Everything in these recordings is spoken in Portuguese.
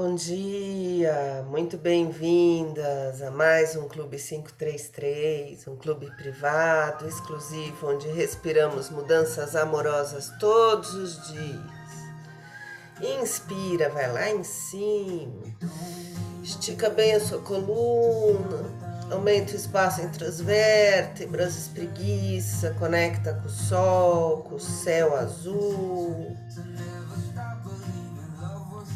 Bom dia, muito bem-vindas a mais um Clube 533, um clube privado, exclusivo, onde respiramos mudanças amorosas todos os dias. Inspira, vai lá em cima, estica bem a sua coluna, aumenta o espaço entre as vértebras, espreguiça, conecta com o sol, com o céu azul.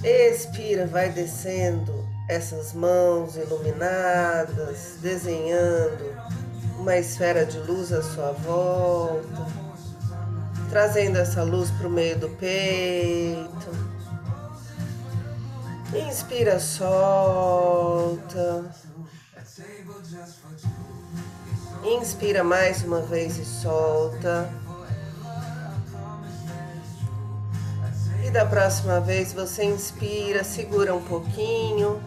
Expira, vai descendo essas mãos iluminadas, desenhando uma esfera de luz à sua volta, trazendo essa luz para o meio do peito. Inspira, solta. Inspira mais uma vez e solta. Da próxima vez você inspira, segura um pouquinho.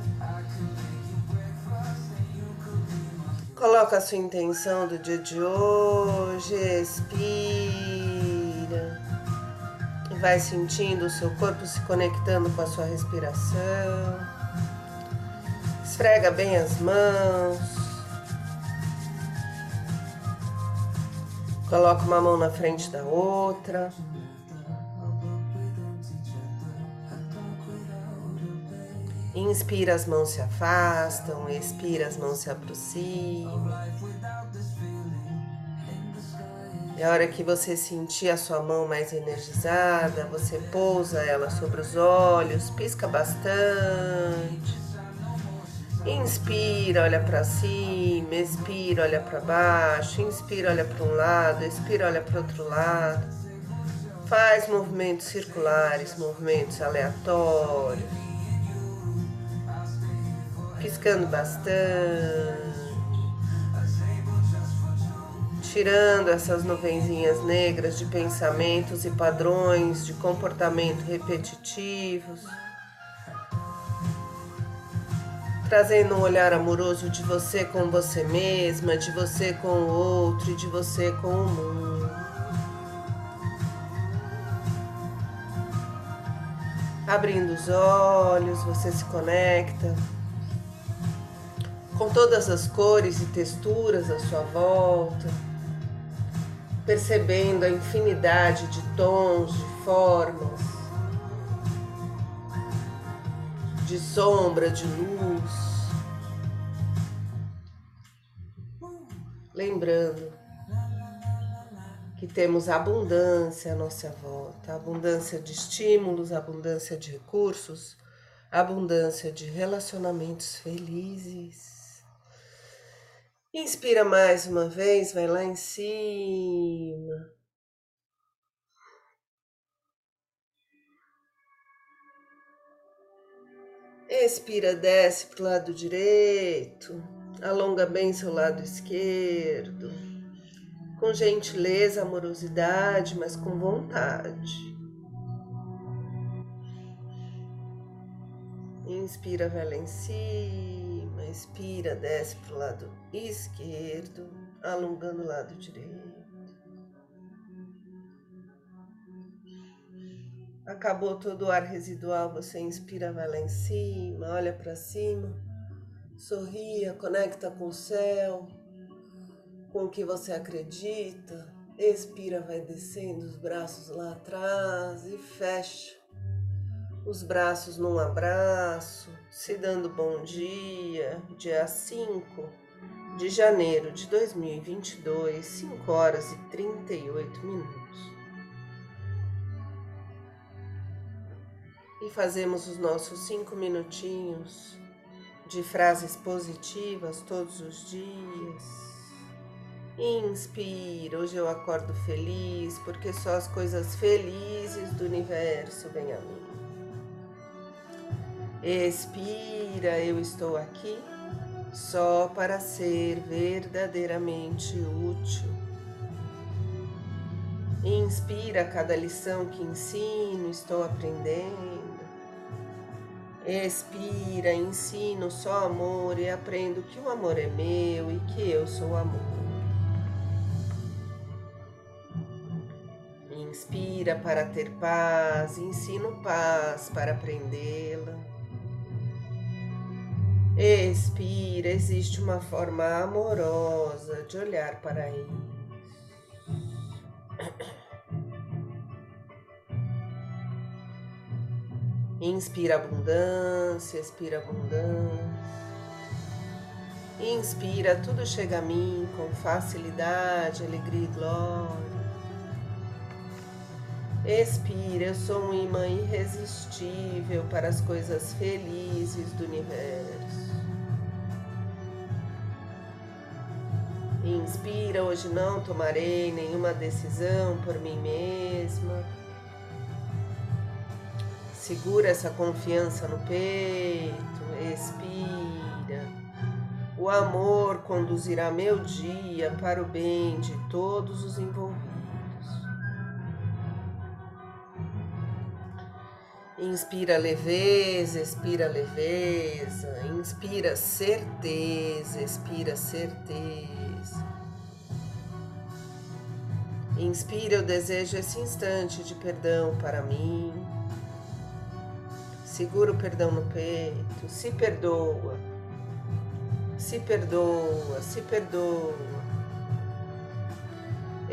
Coloca a sua intenção do dia de hoje, expira. E vai sentindo o seu corpo se conectando com a sua respiração. Esfrega bem as mãos. Coloca uma mão na frente da outra. Inspira, as mãos se afastam, expira, as mãos se aproximam. E a hora que você sentir a sua mão mais energizada, você pousa ela sobre os olhos, pisca bastante. Inspira, olha para cima, expira, olha para baixo, inspira, olha para um lado, expira, olha para outro lado. Faz movimentos circulares, movimentos aleatórios piscando bastante, tirando essas nuvenzinhas negras de pensamentos e padrões de comportamento repetitivos, trazendo um olhar amoroso de você com você mesma, de você com o outro e de você com o mundo. Abrindo os olhos, você se conecta com todas as cores e texturas à sua volta, percebendo a infinidade de tons, de formas, de sombra, de luz. Lembrando que temos abundância à nossa volta, abundância de estímulos, abundância de recursos, abundância de relacionamentos felizes. Inspira mais uma vez, vai lá em cima. Expira, desce para o lado direito, alonga bem seu lado esquerdo, com gentileza, amorosidade, mas com vontade. Inspira, vai lá em cima. Expira, desce para o lado esquerdo, alongando o lado direito. Acabou todo o ar residual, você inspira, vai lá em cima, olha para cima, sorria, conecta com o céu, com o que você acredita. Expira, vai descendo os braços lá atrás e fecha os braços num abraço, se dando bom dia, dia 5 de janeiro de 2022, 5 horas e 38 minutos. E fazemos os nossos cinco minutinhos de frases positivas todos os dias. Inspira, hoje eu acordo feliz, porque só as coisas felizes do universo vêm a mim. Expira, eu estou aqui só para ser verdadeiramente útil. Inspira cada lição que ensino, estou aprendendo. Expira, ensino só amor e aprendo que o amor é meu e que eu sou amor. Inspira para ter paz, ensino paz para aprendê-la. Expira, existe uma forma amorosa de olhar para ele. Inspira abundância, expira abundância. Inspira, tudo chega a mim com facilidade, alegria e glória. Expira, eu sou um imã irresistível para as coisas felizes do universo. Inspira, hoje não tomarei nenhuma decisão por mim mesma. Segura essa confiança no peito, expira. O amor conduzirá meu dia para o bem de todos os envolvidos. Inspira leveza, expira leveza, inspira certeza, expira certeza. Inspira, eu desejo esse instante de perdão para mim. Segura o perdão no peito, se perdoa, se perdoa, se perdoa.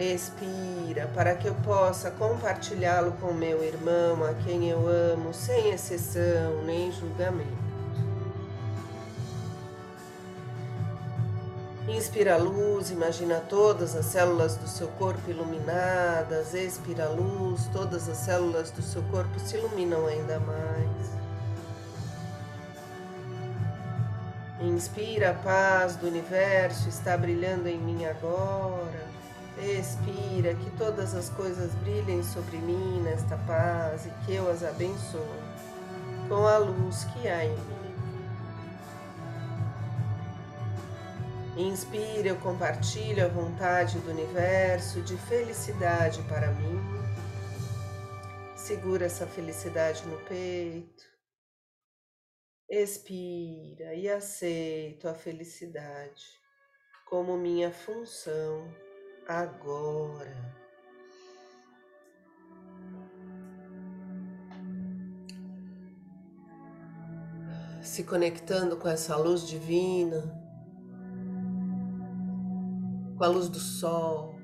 Expira para que eu possa compartilhá-lo com meu irmão, a quem eu amo, sem exceção nem julgamento. Inspira a luz, imagina todas as células do seu corpo iluminadas. Expira a luz, todas as células do seu corpo se iluminam ainda mais. Inspira a paz do universo, está brilhando em mim agora. Expira que todas as coisas brilhem sobre mim nesta paz e que eu as abençoe com a luz que há em mim. Inspira, eu compartilho a vontade do universo de felicidade para mim. Segura essa felicidade no peito. Expira e aceito a felicidade como minha função agora. Se conectando com essa luz divina com a luz do sol,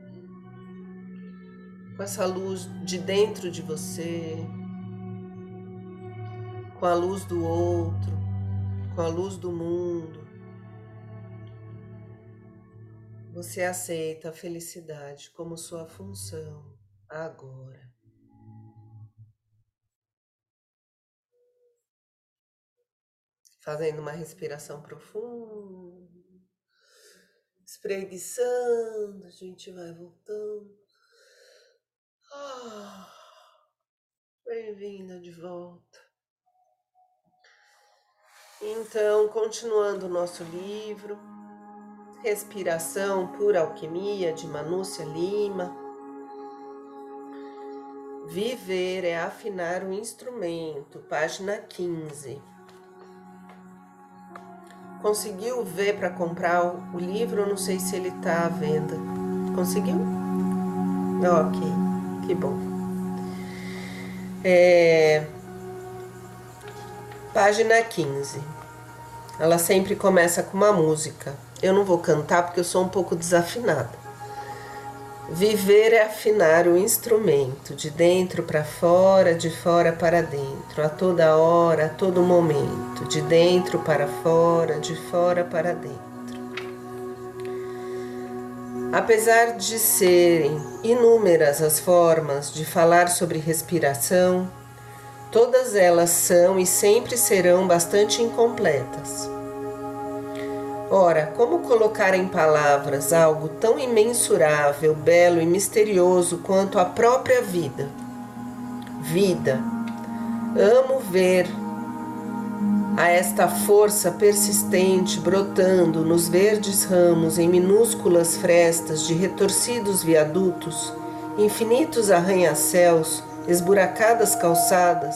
com essa luz de dentro de você, com a luz do outro, com a luz do mundo. Você aceita a felicidade como sua função agora. Fazendo uma respiração profunda espreguiçando, a gente vai voltando. Ah, Bem-vinda de volta. Então, continuando o nosso livro, Respiração Pura Alquimia, de Manúcia Lima. Viver é afinar o instrumento, página 15. Conseguiu ver para comprar o livro? Não sei se ele está à venda. Conseguiu? Ok, que bom. É... Página 15. Ela sempre começa com uma música. Eu não vou cantar porque eu sou um pouco desafinada. Viver é afinar o instrumento, de dentro para fora, de fora para dentro, a toda hora, a todo momento, de dentro para fora, de fora para dentro. Apesar de serem inúmeras as formas de falar sobre respiração, todas elas são e sempre serão bastante incompletas. Ora, como colocar em palavras algo tão imensurável, belo e misterioso quanto a própria vida? Vida. Amo ver a esta força persistente brotando nos verdes ramos em minúsculas frestas de retorcidos viadutos, infinitos arranha-céus, esburacadas calçadas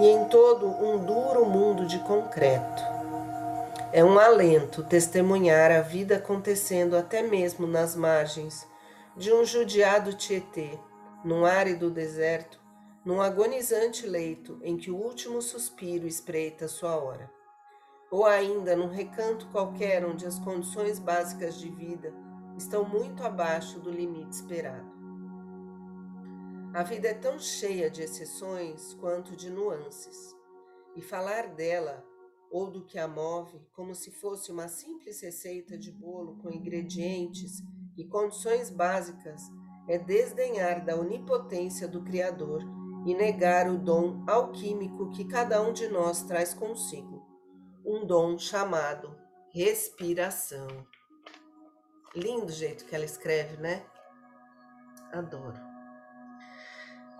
e em todo um duro mundo de concreto. É um alento testemunhar a vida acontecendo até mesmo nas margens de um judiado Tietê, num árido deserto, num agonizante leito em que o último suspiro espreita sua hora. ou ainda num recanto qualquer onde as condições básicas de vida estão muito abaixo do limite esperado. A vida é tão cheia de exceções quanto de nuances, e falar dela ou do que a move como se fosse uma simples receita de bolo com ingredientes e condições básicas é desdenhar da onipotência do Criador e negar o dom alquímico que cada um de nós traz consigo, um dom chamado respiração. Lindo jeito que ela escreve, né? Adoro.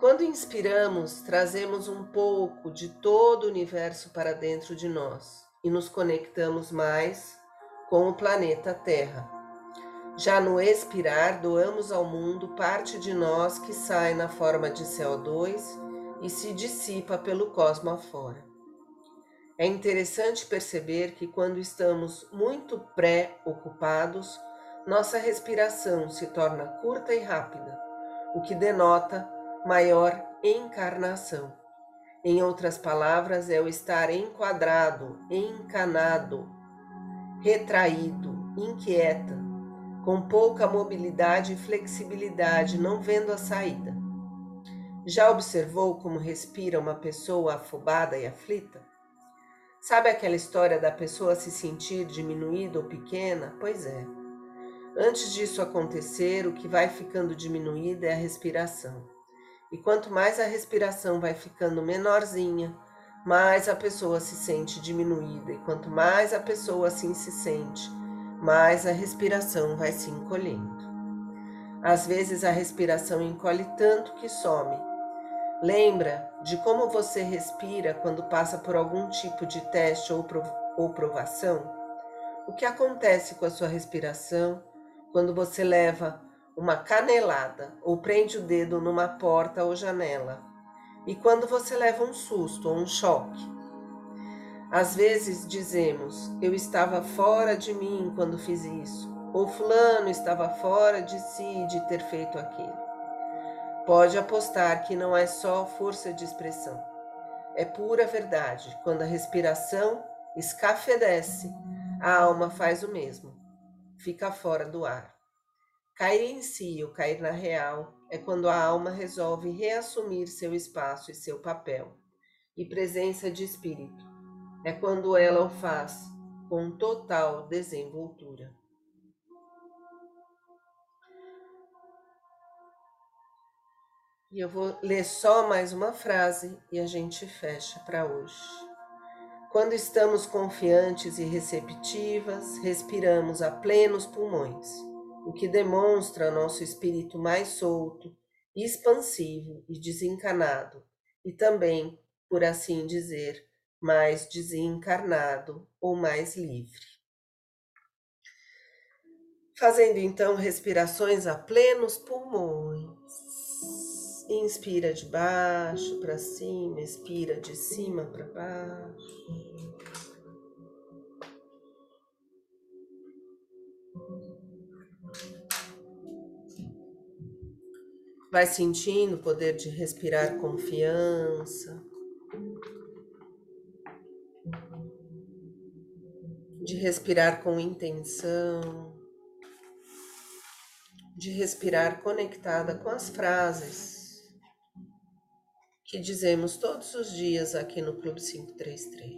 Quando inspiramos, trazemos um pouco de todo o universo para dentro de nós e nos conectamos mais com o planeta Terra. Já no expirar, doamos ao mundo parte de nós que sai na forma de CO2 e se dissipa pelo cosmo afora. É interessante perceber que quando estamos muito pré-ocupados, nossa respiração se torna curta e rápida, o que denota maior encarnação. Em outras palavras, é o estar enquadrado, encanado, retraído, inquieta, com pouca mobilidade e flexibilidade, não vendo a saída. Já observou como respira uma pessoa afobada e aflita? Sabe aquela história da pessoa se sentir diminuída ou pequena? Pois é. Antes disso acontecer, o que vai ficando diminuída é a respiração. E quanto mais a respiração vai ficando menorzinha, mais a pessoa se sente diminuída. E quanto mais a pessoa assim se sente, mais a respiração vai se encolhendo. Às vezes a respiração encolhe tanto que some. Lembra de como você respira quando passa por algum tipo de teste ou, ou provação? O que acontece com a sua respiração quando você leva uma canelada ou prende o dedo numa porta ou janela? E quando você leva um susto ou um choque? Às vezes dizemos, eu estava fora de mim quando fiz isso, ou Fulano estava fora de si de ter feito aquilo. Pode apostar que não é só força de expressão. É pura verdade. Quando a respiração escafedece, a alma faz o mesmo. Fica fora do ar. Cair em si ou cair na real é quando a alma resolve reassumir seu espaço e seu papel e presença de espírito é quando ela o faz com total desenvoltura. E eu vou ler só mais uma frase e a gente fecha para hoje. Quando estamos confiantes e receptivas, respiramos a plenos pulmões, o que demonstra nosso espírito mais solto, expansivo e desencanado, e também, por assim dizer, mais desencarnado ou mais livre. Fazendo então respirações a plenos pulmões. Inspira de baixo para cima, expira de cima para baixo. Vai sentindo o poder de respirar confiança. de respirar com intenção, de respirar conectada com as frases que dizemos todos os dias aqui no Clube 533.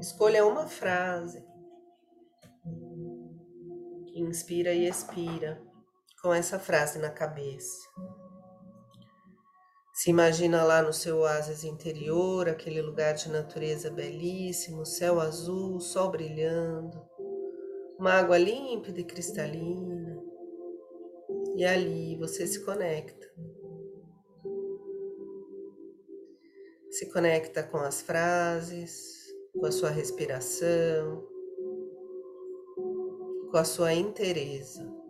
Escolha uma frase, inspira e expira com essa frase na cabeça. Se imagina lá no seu oásis interior, aquele lugar de natureza belíssimo, céu azul, sol brilhando, uma água límpida e cristalina. E ali você se conecta. Se conecta com as frases, com a sua respiração, com a sua inteireza.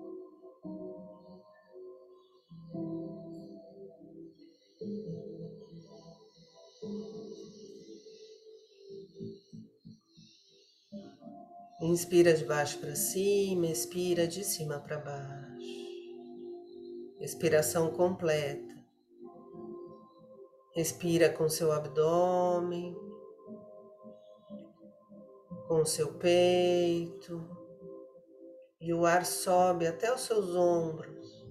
Inspira de baixo para cima, expira de cima para baixo. Respiração completa. Respira com seu abdômen. com seu peito e o ar sobe até os seus ombros.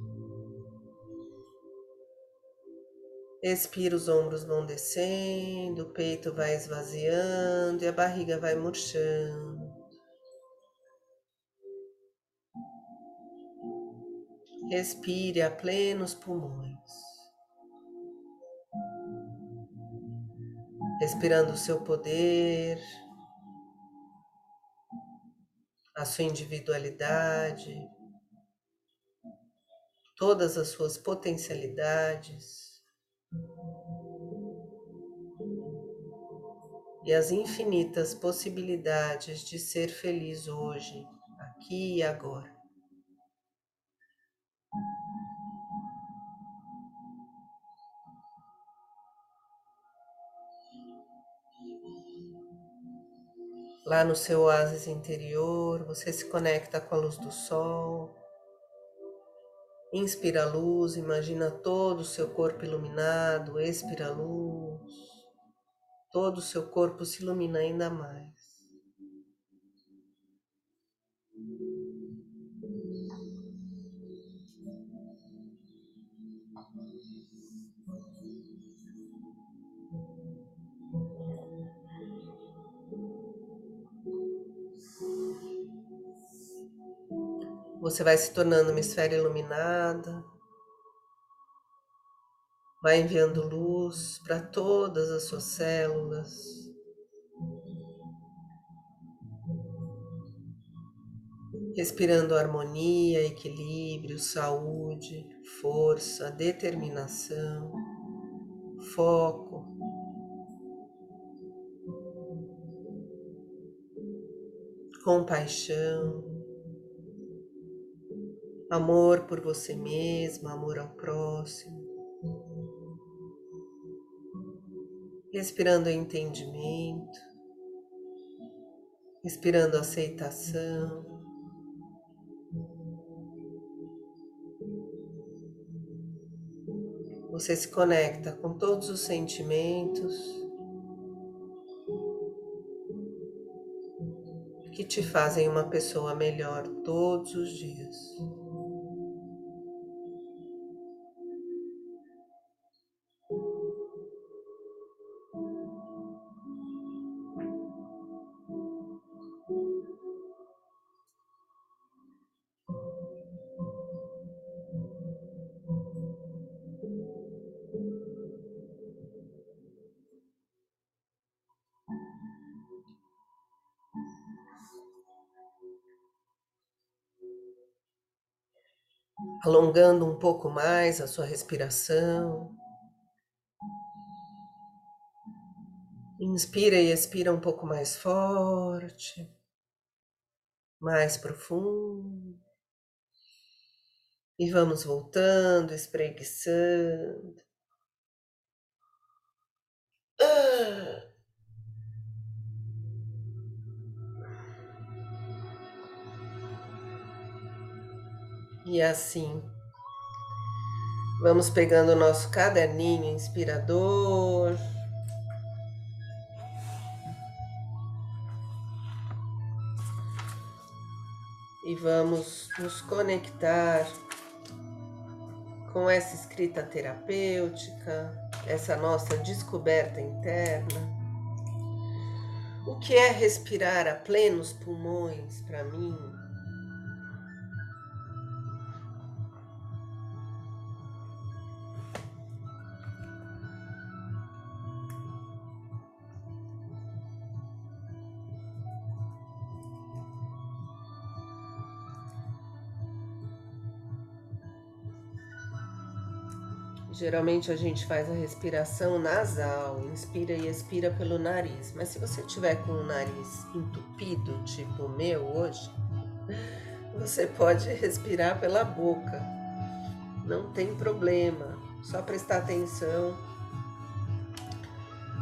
Expira, os ombros vão descendo, o peito vai esvaziando e a barriga vai murchando. Respire a plenos pulmões. Respirando o seu poder, a sua individualidade, todas as suas potencialidades e as infinitas possibilidades de ser feliz hoje, aqui e agora. Lá no seu oásis interior, você se conecta com a luz do sol. Inspira a luz, imagina todo o seu corpo iluminado, expira a luz. Todo o seu corpo se ilumina ainda mais. Você vai se tornando uma esfera iluminada, vai enviando luz para todas as suas células. Respirando harmonia, equilíbrio, saúde, força, determinação, foco. Compaixão amor por você mesma, amor ao próximo. Respirando entendimento, respirando aceitação. Você se conecta com todos os sentimentos que te fazem uma pessoa melhor todos os dias. Alongando um pouco mais a sua respiração. Inspira e expira um pouco mais forte, mais profundo. E vamos voltando, espreguiçando. E assim, vamos pegando o nosso caderninho inspirador. E vamos nos conectar com essa escrita terapêutica, essa nossa descoberta interna. O que é respirar a plenos pulmões para mim? Geralmente a gente faz a respiração nasal, inspira e expira pelo nariz. Mas se você tiver com o nariz entupido, tipo o meu hoje, você pode respirar pela boca. Não tem problema. Só prestar atenção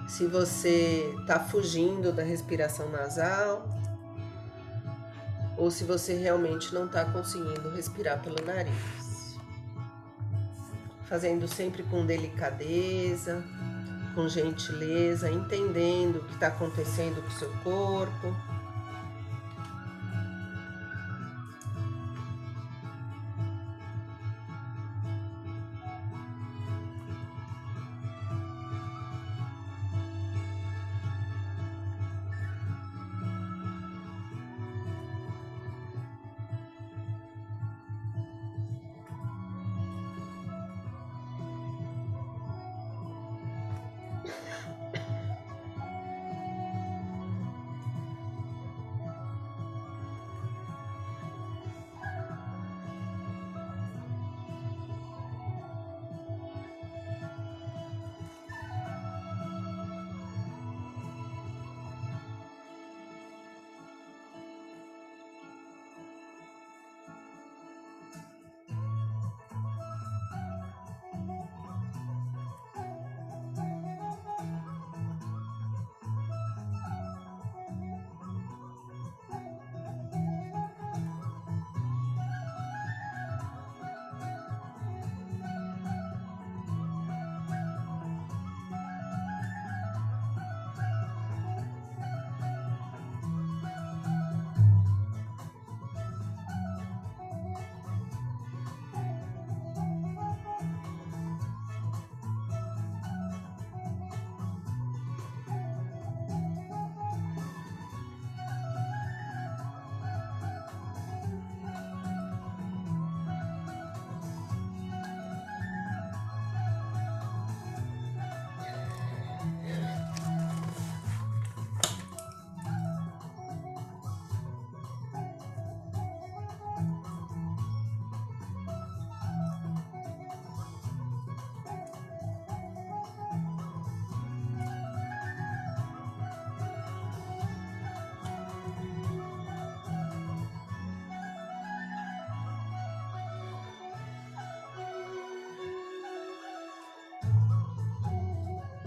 se você está fugindo da respiração nasal ou se você realmente não está conseguindo respirar pelo nariz fazendo sempre com delicadeza, com gentileza, entendendo o que está acontecendo com o seu corpo.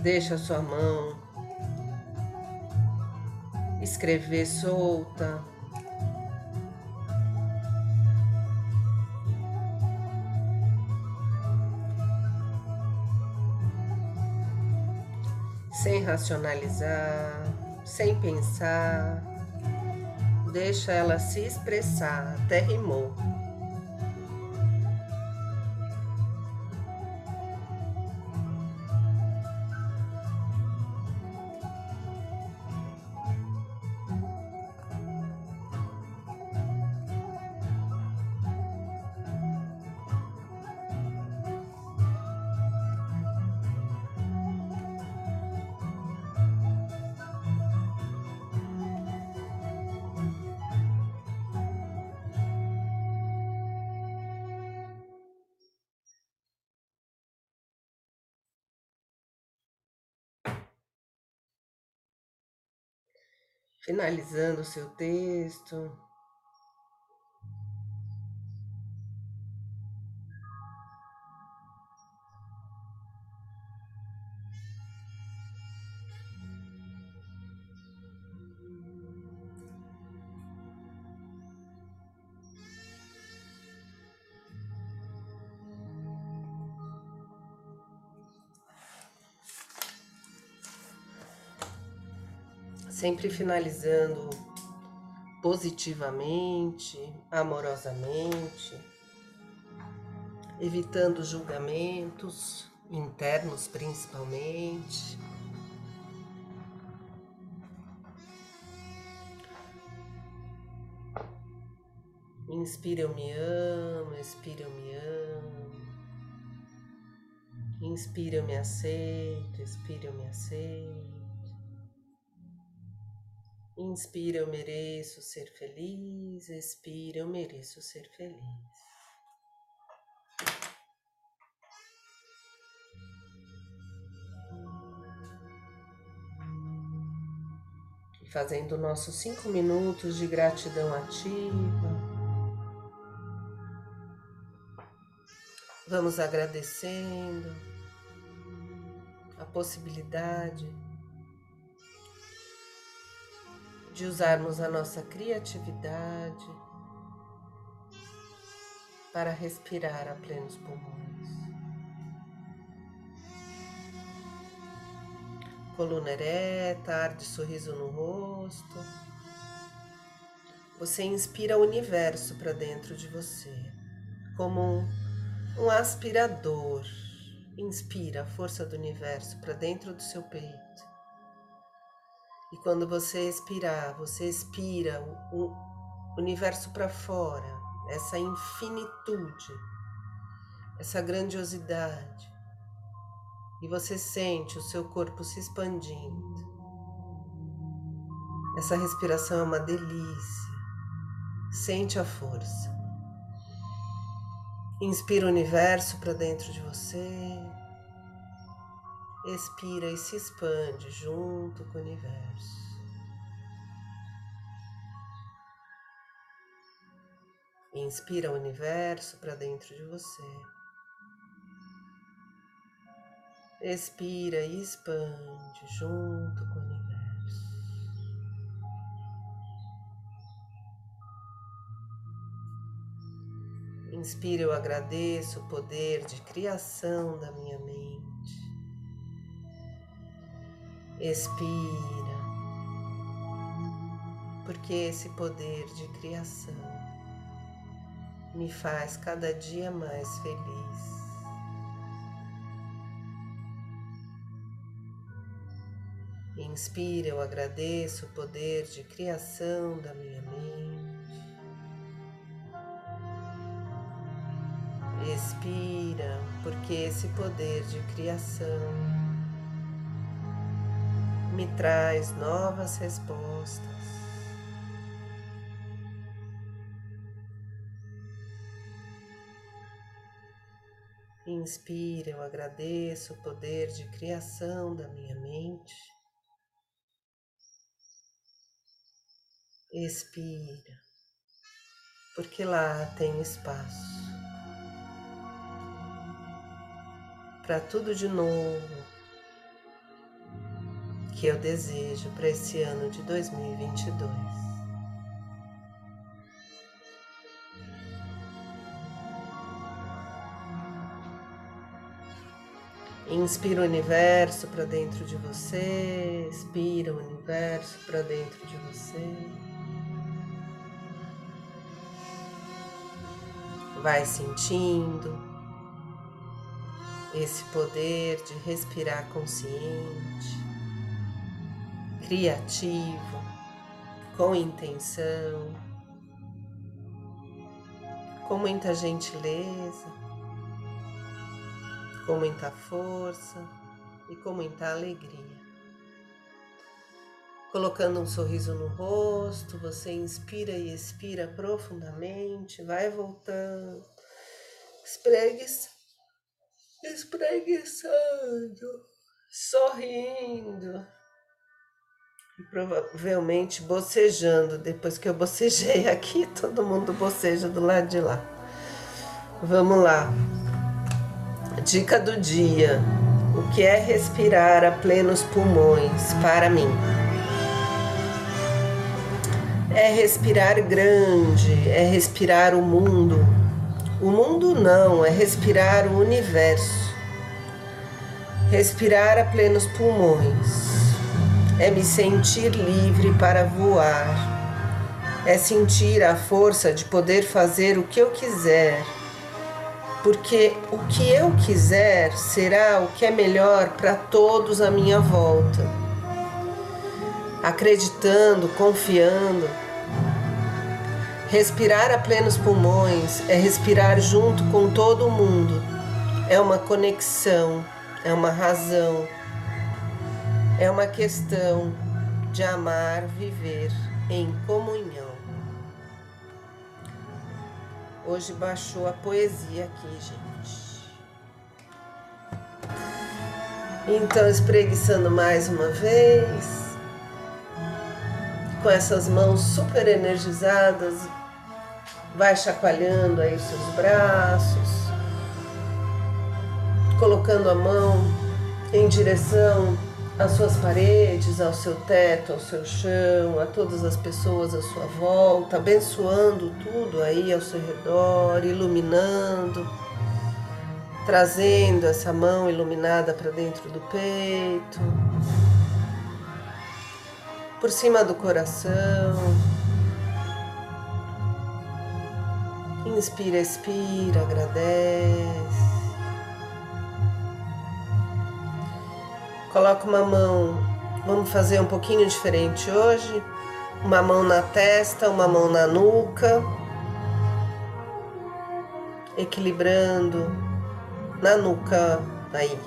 Deixa a sua mão escrever solta. Sem racionalizar, sem pensar, deixa ela se expressar, até rimou. Finalizando o seu texto. Sempre finalizando positivamente, amorosamente, evitando julgamentos internos principalmente. Inspira, eu me amo, expira, eu me amo. Inspira, eu me aceito, expira, eu me aceito. Inspira, eu mereço ser feliz. Expira, eu mereço ser feliz. E fazendo nossos cinco minutos de gratidão ativa. Vamos agradecendo a possibilidade de usarmos a nossa criatividade para respirar a plenos pulmões. Coluna ereta, ar de sorriso no rosto. Você inspira o universo para dentro de você, como um, aspirador. Inspira a força do universo para dentro do seu peito. E quando você expirar, você expira o universo para fora, essa infinitude, essa grandiosidade. E você sente o seu corpo se expandindo. Essa respiração é uma delícia. Sente a força. Inspira o universo para dentro de você expira e se expande junto com o universo. Inspira o universo para dentro de você. Expira e expande junto com o universo. Inspira, eu agradeço o poder de criação da minha mente. Expira, porque esse poder de criação me faz cada dia mais feliz. Inspira, eu agradeço o poder de criação da minha mente. Expira, porque esse poder de criação me traz novas respostas. Inspira, eu agradeço o poder de criação da minha mente. Expira, porque lá tem espaço para tudo de novo que eu desejo para esse ano de 2022. Inspira o universo para dentro de você, expira o universo para dentro de você. Vai sentindo esse poder de respirar consciente, criativo, com intenção, com muita gentileza com muita força e com muita alegria. Colocando um sorriso no rosto, você inspira e expira profundamente, vai voltando, espreguiça, espreguiçando, sorrindo provavelmente bocejando. Depois que eu bocejei aqui, todo mundo boceja do lado de lá. Vamos lá. Dica do dia: o que é respirar a plenos pulmões para mim? É respirar grande, é respirar o mundo. O mundo não, é respirar o universo. Respirar a plenos pulmões é me sentir livre para voar, é sentir a força de poder fazer o que eu quiser porque o que eu quiser será o que é melhor para todos à minha volta. Acreditando, confiando. Respirar a plenos pulmões é respirar junto com todo mundo. É uma conexão, é uma razão, é uma questão de amar, viver em comunhão. Hoje baixou a poesia aqui, gente. Então, espreguiçando mais uma vez, com essas mãos super energizadas, vai chacoalhando aí os seus braços, colocando a mão em direção às suas paredes, ao seu teto, ao seu chão, a todas as pessoas à sua volta, abençoando tudo aí ao seu redor, iluminando, trazendo essa mão iluminada para dentro do peito, por cima do coração. Inspira, expira, agradece. Coloca uma mão, vamos fazer um pouquinho diferente hoje. Uma mão na testa, uma mão na nuca. Equilibrando na nuca aí.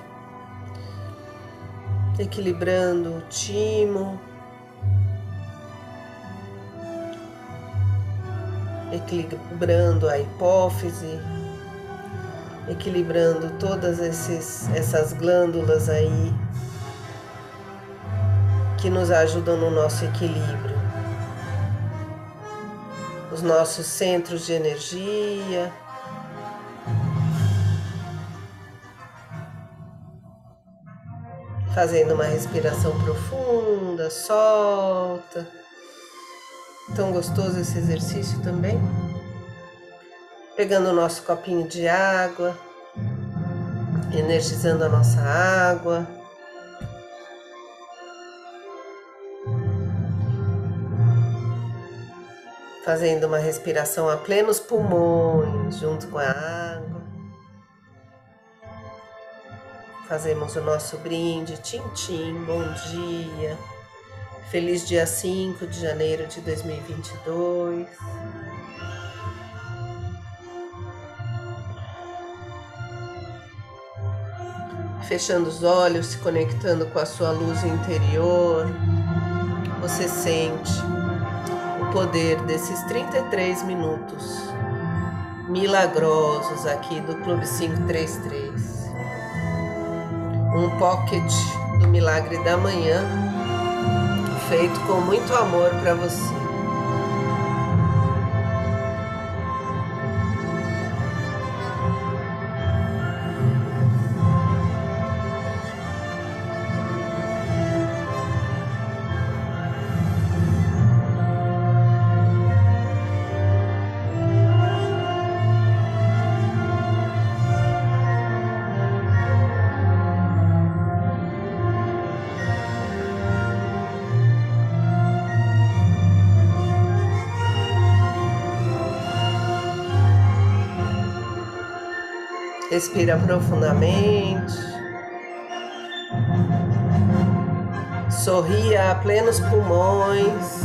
Equilibrando o timo. Equilibrando a hipófise equilibrando todas esses, essas glândulas aí que nos ajudam no nosso equilíbrio. Os nossos centros de energia. Fazendo uma respiração profunda, solta. Tão gostoso esse exercício também. Pegando o nosso copinho de água, energizando a nossa água. Fazendo uma respiração a plenos pulmões junto com a água. Fazemos o nosso brinde, tintim, bom dia. Feliz dia 5 de janeiro de 2022. Fechando os olhos, se conectando com a sua luz interior, você sente poder desses 33 minutos milagrosos aqui do Clube 533. Um pocket do Milagre da Manhã, feito com muito amor para você. Respira profundamente. Sorria a plenos pulmões.